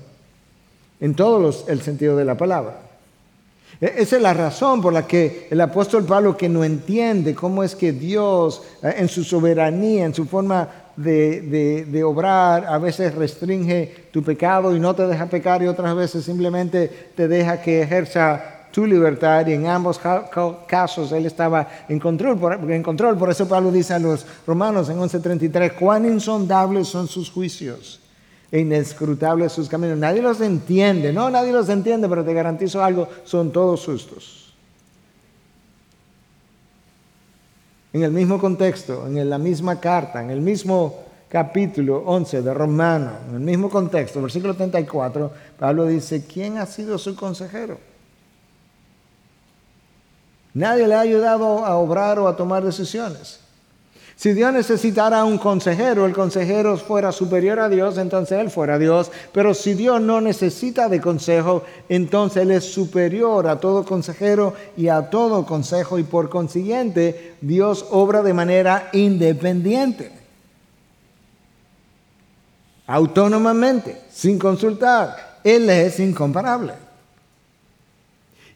en todo el sentido de la palabra. E, esa es la razón por la que el apóstol Pablo, que no entiende cómo es que Dios, eh, en su soberanía, en su forma de, obrar a veces restringe tu pecado y no te deja pecar y otras veces simplemente te deja que ejerza tu libertad y en ambos casos él estaba en control, por, en control. Por eso Pablo dice a los romanos en 11:33, cuán insondables son sus juicios inescrutables sus caminos. Nadie los entiende, no, nadie los entiende, pero te garantizo algo, son todos justos. En el mismo contexto, en la misma carta, en el mismo capítulo 11 de Romano, en el mismo contexto, versículo 34, Pablo dice, ¿quién ha sido su consejero? Nadie le ha ayudado a obrar o a tomar decisiones. Si Dios necesitara un consejero, el consejero fuera superior a Dios, entonces Él fuera Dios. Pero si Dios no necesita de consejo, entonces Él es superior a todo consejero y a todo consejo. Y por consiguiente, Dios obra de manera independiente, autónomamente, sin consultar. Él es incomparable.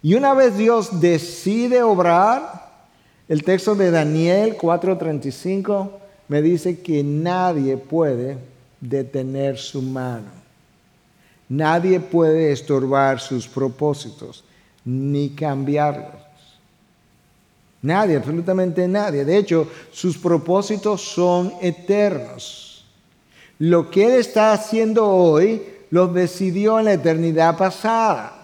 Y una vez Dios decide obrar, el texto de Daniel 4:35 me dice que nadie puede detener su mano. Nadie puede estorbar sus propósitos ni cambiarlos. Nadie, absolutamente nadie. De hecho, sus propósitos son eternos. Lo que Él está haciendo hoy lo decidió en la eternidad pasada.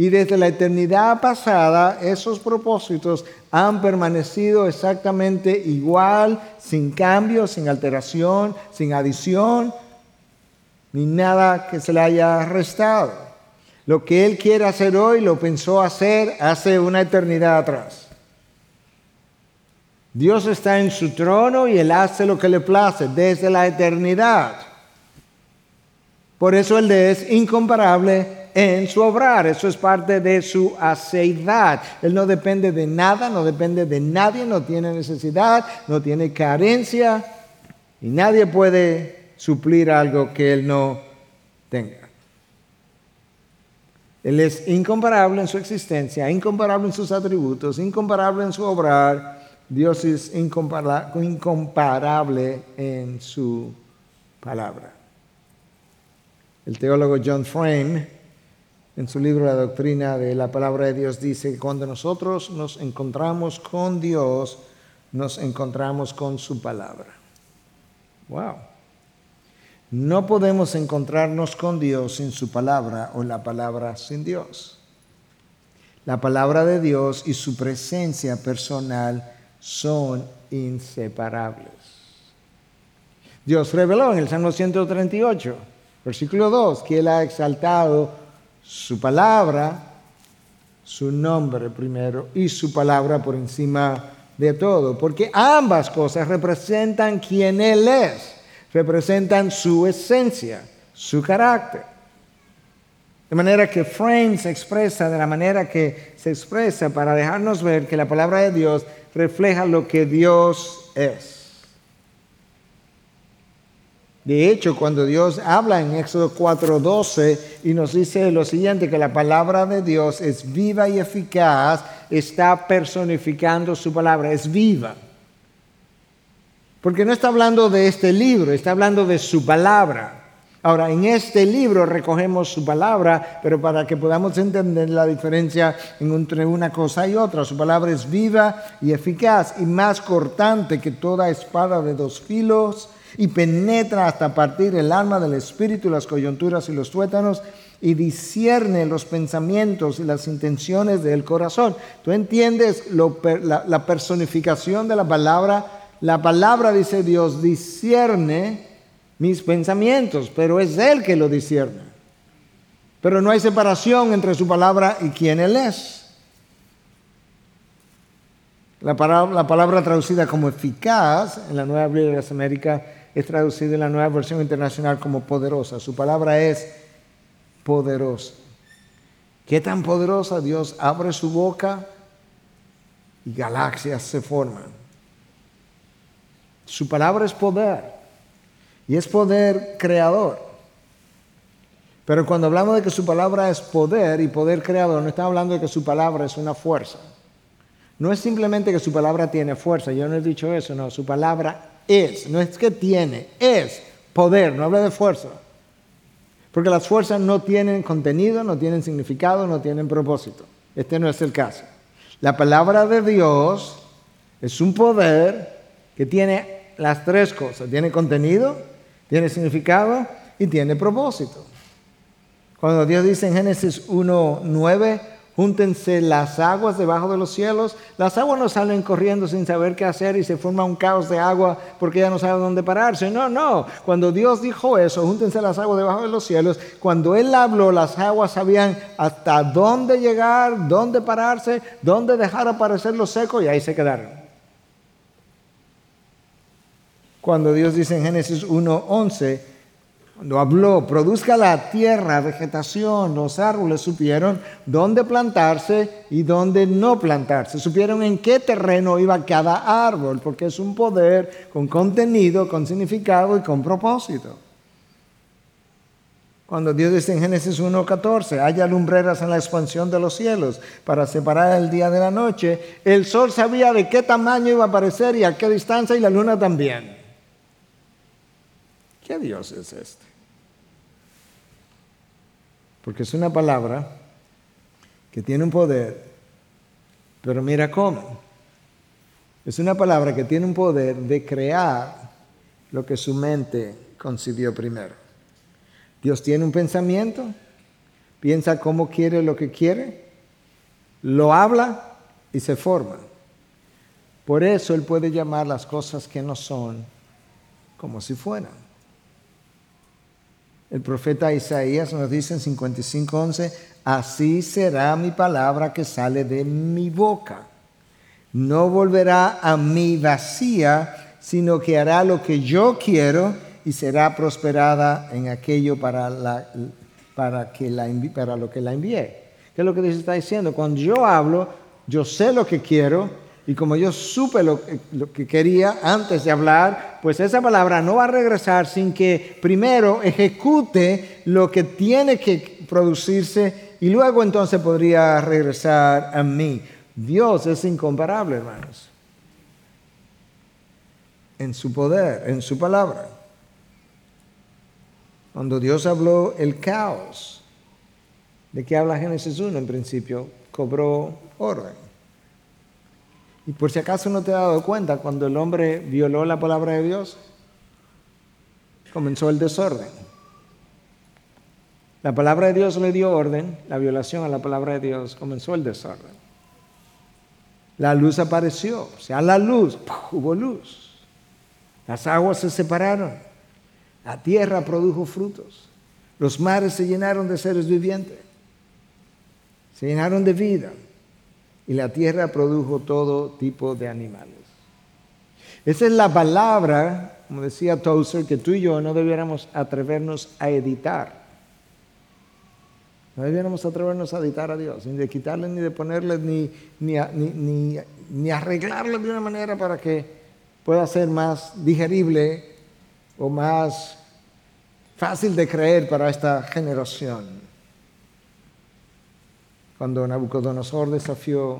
Y desde la eternidad pasada, esos propósitos han permanecido exactamente igual, sin cambio, sin alteración, sin adición, ni nada que se le haya restado. Lo que Él quiere hacer hoy lo pensó hacer hace una eternidad atrás. Dios está en su trono y Él hace lo que le place desde la eternidad. Por eso Él es incomparable en su obrar. Eso es parte de su aceidad. Él no depende de nada, no depende de nadie, no tiene necesidad, no tiene carencia y nadie puede suplir algo que él no tenga. Él es incomparable en su existencia, incomparable en sus atributos, incomparable en su obrar. Dios es incomparable en su palabra. El teólogo John Frame en su libro La Doctrina de la Palabra de Dios dice que cuando nosotros nos encontramos con Dios, nos encontramos con su palabra. Wow. No podemos encontrarnos con Dios sin su palabra o la palabra sin Dios. La palabra de Dios y su presencia personal son inseparables. Dios reveló en el Salmo 138, versículo 2, que Él ha exaltado su palabra, su nombre primero y su palabra por encima de todo, porque ambas cosas representan quién Él es, representan su esencia, su carácter. De manera que Frame se expresa de la manera que se expresa para dejarnos ver que la palabra de Dios refleja lo que Dios es. De hecho, cuando Dios habla en Éxodo 4:12 y nos dice lo siguiente, que la palabra de Dios es viva y eficaz, está personificando su palabra, es viva. Porque no está hablando de este libro, está hablando de su palabra. Ahora, en este libro recogemos su palabra, pero para que podamos entender la diferencia entre una cosa y otra, su palabra es viva y eficaz y más cortante que toda espada de dos filos y penetra hasta partir el alma del espíritu, las coyunturas y los tuétanos y discierne los pensamientos y las intenciones del corazón. ¿Tú entiendes la, personificación de la palabra? La palabra, dice Dios, discierne mis pensamientos, pero es Él que lo discierne. Pero no hay separación entre su palabra y quién Él es. La palabra, la palabra traducida como eficaz en la Nueva Biblia de las Américas es traducido en la nueva versión internacional como poderosa. Su palabra es poderosa. ¿Qué tan poderosa? Dios abre su boca y galaxias se forman. Su palabra es poder y es poder creador. Pero cuando hablamos de que su palabra es poder y poder creador, no estamos hablando de que su palabra es una fuerza. No es simplemente que su palabra tiene fuerza, yo no he dicho eso, no, su palabra es, no es que tiene, es poder, no habla de fuerza. Porque las fuerzas no tienen contenido, no tienen significado, no tienen propósito. Este no es el caso. La palabra de Dios es un poder que tiene las tres cosas. Tiene contenido, tiene significado y tiene propósito. Cuando Dios dice en Génesis 1.9, júntense las aguas debajo de los cielos, las aguas no salen corriendo sin saber qué hacer y se forma un caos de agua porque ya no sabe dónde pararse. No, no. Cuando Dios dijo eso, júntense las aguas debajo de los cielos, cuando Él habló, las aguas sabían hasta dónde llegar, dónde pararse, dónde dejar aparecer lo seco y ahí se quedaron. Cuando Dios dice en Génesis 1.11, cuando habló, produzca la tierra, vegetación, los árboles, supieron dónde plantarse y dónde no plantarse. Supieron en qué terreno iba cada árbol, porque es un poder con contenido, con significado y con propósito. Cuando Dios dice en Génesis 1.14, haya lumbreras en la expansión de los cielos para separar el día de la noche, el sol sabía de qué tamaño iba a aparecer y a qué distancia y la luna también. ¿Qué Dios es este? Porque es una palabra que tiene un poder, pero mira cómo. Es una palabra que tiene un poder de crear lo que su mente concibió primero. Dios tiene un pensamiento, piensa cómo quiere lo que quiere, lo habla y se forma. Por eso Él puede llamar las cosas que no son como si fueran. El profeta Isaías nos dice en 55:11, así será mi palabra que sale de mi boca. No volverá a mí vacía, sino que hará lo que yo quiero y será prosperada en aquello para, la, para, que la, para lo que la envié. ¿Qué es lo que Dios está diciendo? Cuando yo hablo, yo sé lo que quiero y como yo supe lo, que quería antes de hablar, pues esa palabra no va a regresar sin que primero ejecute lo que tiene que producirse y luego entonces podría regresar a mí. Dios es incomparable, hermanos, en su poder, en su palabra. Cuando Dios habló el caos, ¿de qué habla Génesis 1 en principio? Cobró orden. Y por si acaso no te has dado cuenta, cuando el hombre violó la palabra de Dios, comenzó el desorden. La palabra de Dios le dio orden, la violación a la palabra de Dios comenzó el desorden. La luz apareció, o sea, la luz, hubo luz. Las aguas se separaron, la tierra produjo frutos, los mares se llenaron de seres vivientes, se llenaron de vida y la tierra produjo todo tipo de animales. Esa es la palabra, como decía Tozer, que tú y yo no debiéramos atrevernos a editar. No debiéramos atrevernos a editar a Dios, ni de quitarle, ni de ponerle, ni, ni, ni, ni arreglarle de una manera para que pueda ser más digerible o más fácil de creer para esta generación cuando Nabucodonosor desafió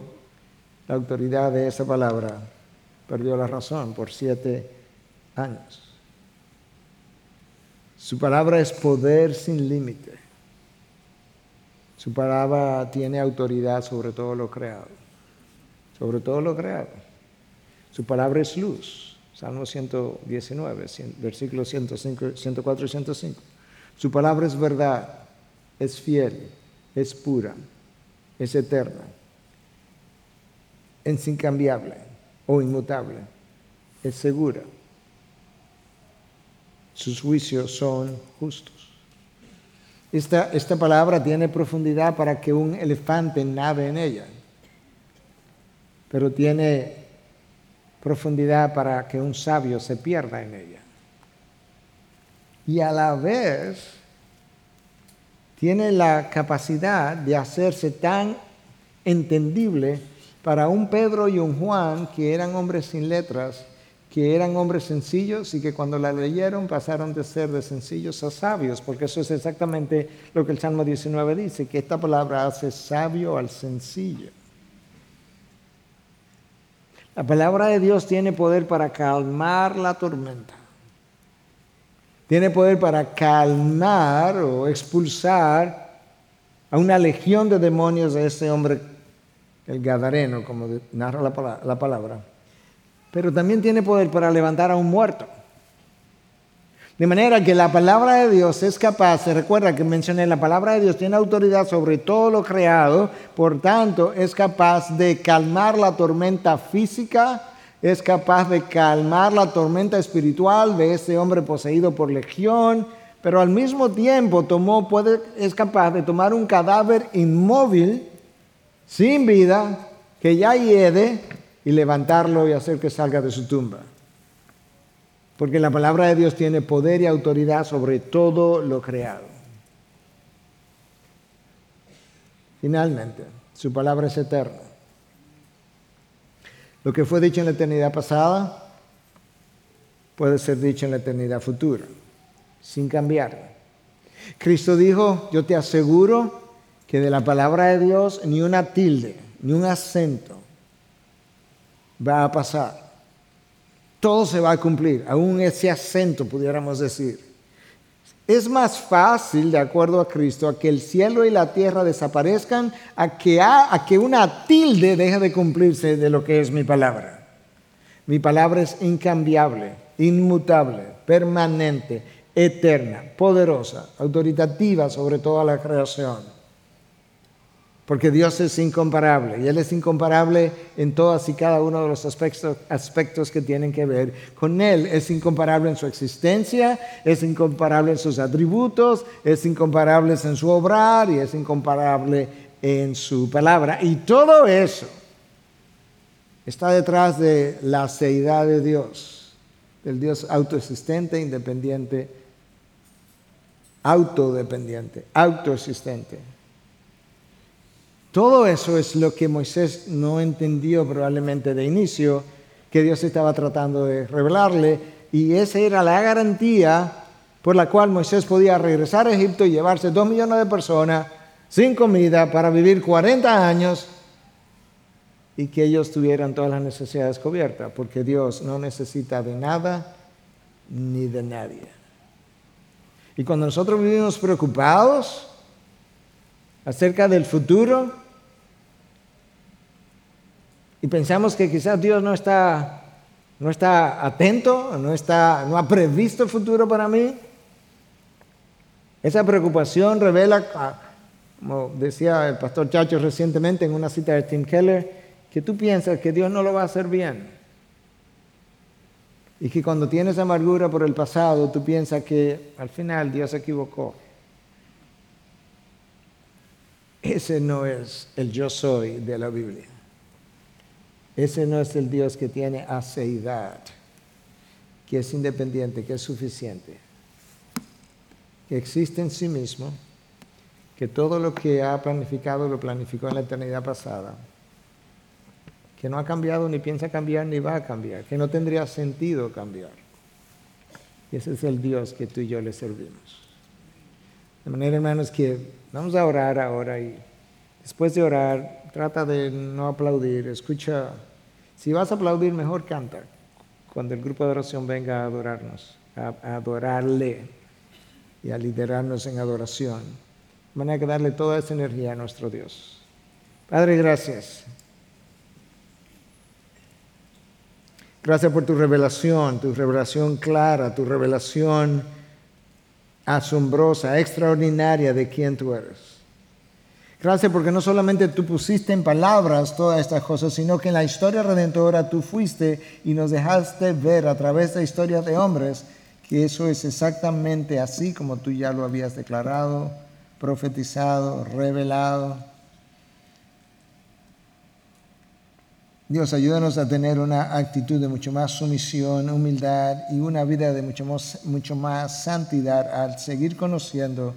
la autoridad de esa palabra, perdió la razón por siete años. Su palabra es poder sin límite. Su palabra tiene autoridad sobre todo lo creado. Sobre todo lo creado. Su palabra es luz. Salmo 119, versículos 104 y 105. Su palabra es verdad, es fiel, es pura es eterna, es incambiable o inmutable, es segura. Sus juicios son justos. Esta, esta palabra tiene profundidad para que un elefante nave en ella, pero tiene profundidad para que un sabio se pierda en ella. Y a la vez tiene la capacidad de hacerse tan entendible para un Pedro y un Juan que eran hombres sin letras, que eran hombres sencillos y que cuando la leyeron pasaron de ser de sencillos a sabios, porque eso es exactamente lo que el Salmo 19 dice, que esta palabra hace sabio al sencillo. La palabra de Dios tiene poder para calmar la tormenta. Tiene poder para calmar o expulsar a una legión de demonios de este hombre, el Gadareno, como narra la palabra. Pero también tiene poder para levantar a un muerto. De manera que la palabra de Dios es capaz, se recuerda que mencioné, la palabra de Dios tiene autoridad sobre todo lo creado, por tanto es capaz de calmar la tormenta física, es capaz de calmar la tormenta espiritual de ese hombre poseído por legión, pero al mismo tiempo tomó, puede, es capaz de tomar un cadáver inmóvil, sin vida, que ya hiede, y levantarlo y hacer que salga de su tumba. Porque la palabra de Dios tiene poder y autoridad sobre todo lo creado. Finalmente, su palabra es eterna. Lo que fue dicho en la eternidad pasada puede ser dicho en la eternidad futura, sin cambiar. Cristo dijo, yo te aseguro que de la palabra de Dios ni una tilde, ni un acento va a pasar todo se va a cumplir, aún ese acento pudiéramos decir. Es más fácil, de acuerdo a Cristo, a que el cielo y la tierra desaparezcan, a que, a que una tilde deje de cumplirse de lo que es mi palabra. Mi palabra es incambiable, inmutable, permanente, eterna, poderosa, autoritativa sobre toda la creación porque Dios es incomparable y Él es incomparable en todas y cada uno de los aspectos, aspectos que tienen que ver con Él. Es incomparable en su existencia, es incomparable en sus atributos, es incomparable en su obrar y es incomparable en su palabra. Y todo eso está detrás de la seidad de Dios, del Dios autoexistente, independiente, autodependiente, autoexistente. Todo eso es lo que Moisés no entendió probablemente de inicio, que Dios estaba tratando de revelarle, y esa era la garantía por la cual Moisés podía regresar a Egipto y llevarse dos millones de personas sin comida para vivir 40 años y que ellos tuvieran todas las necesidades cubiertas, porque Dios no necesita de nada ni de nadie. Y cuando nosotros vivimos preocupados acerca del futuro, y pensamos que quizás Dios no está, no está atento, no, está, no ha previsto el futuro para mí. Esa preocupación revela, ah, como decía el pastor Chacho recientemente en una cita de Tim Keller, que tú piensas que Dios no lo va a hacer bien. Y que cuando tienes amargura por el pasado, tú piensas que al final Dios se equivocó. Ese no es el yo soy de la Biblia. Ese no es el Dios que tiene aceidad, que es independiente, que es suficiente, que existe en sí mismo, que todo lo que ha planificado lo planificó en la eternidad pasada, que no ha cambiado ni piensa cambiar ni va a cambiar, que no tendría sentido cambiar. Y ese es el Dios que tú y yo le servimos. De manera, hermanos, que vamos a orar ahora y después de orar trata de no aplaudir, escucha. Si vas a aplaudir, mejor canta cuando el grupo de oración venga a adorarnos, a, adorarle y a liderarnos en adoración. De manera que darle toda esa energía a nuestro Dios. Padre, gracias. Gracias por tu revelación, tu revelación clara, tu revelación asombrosa, extraordinaria de quién tú eres. Gracias porque no solamente tú pusiste en palabras todas estas cosas, sino que en la historia redentora tú fuiste y nos dejaste ver a través de historias de hombres que eso es exactamente así como tú ya lo habías declarado, profetizado, revelado. Dios, ayúdanos a tener una actitud de mucho más sumisión, humildad y una vida de mucho más, mucho más santidad al seguir conociendo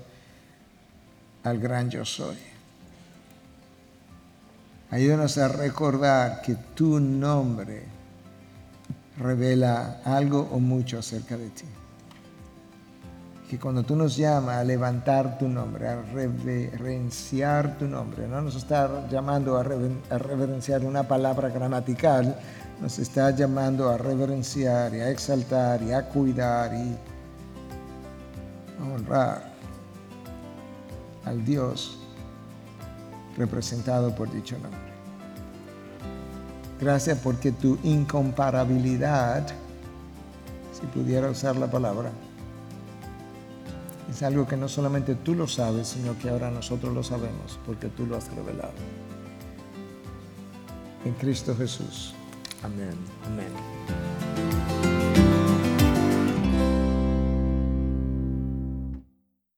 al gran yo soy. Ayúdanos a recordar que tu nombre revela algo o mucho acerca de ti. Que cuando tú nos llamas a levantar tu nombre, a reverenciar tu nombre, no nos está llamando a, reverenciar una palabra gramatical, nos está llamando a reverenciar y a exaltar y a cuidar y a honrar al Dios representado por dicho nombre. Gracias porque tu incomparabilidad, si pudiera usar la palabra, es algo que no solamente tú lo sabes, sino que ahora nosotros lo sabemos porque tú lo has revelado. En Cristo Jesús. Amén. Amén.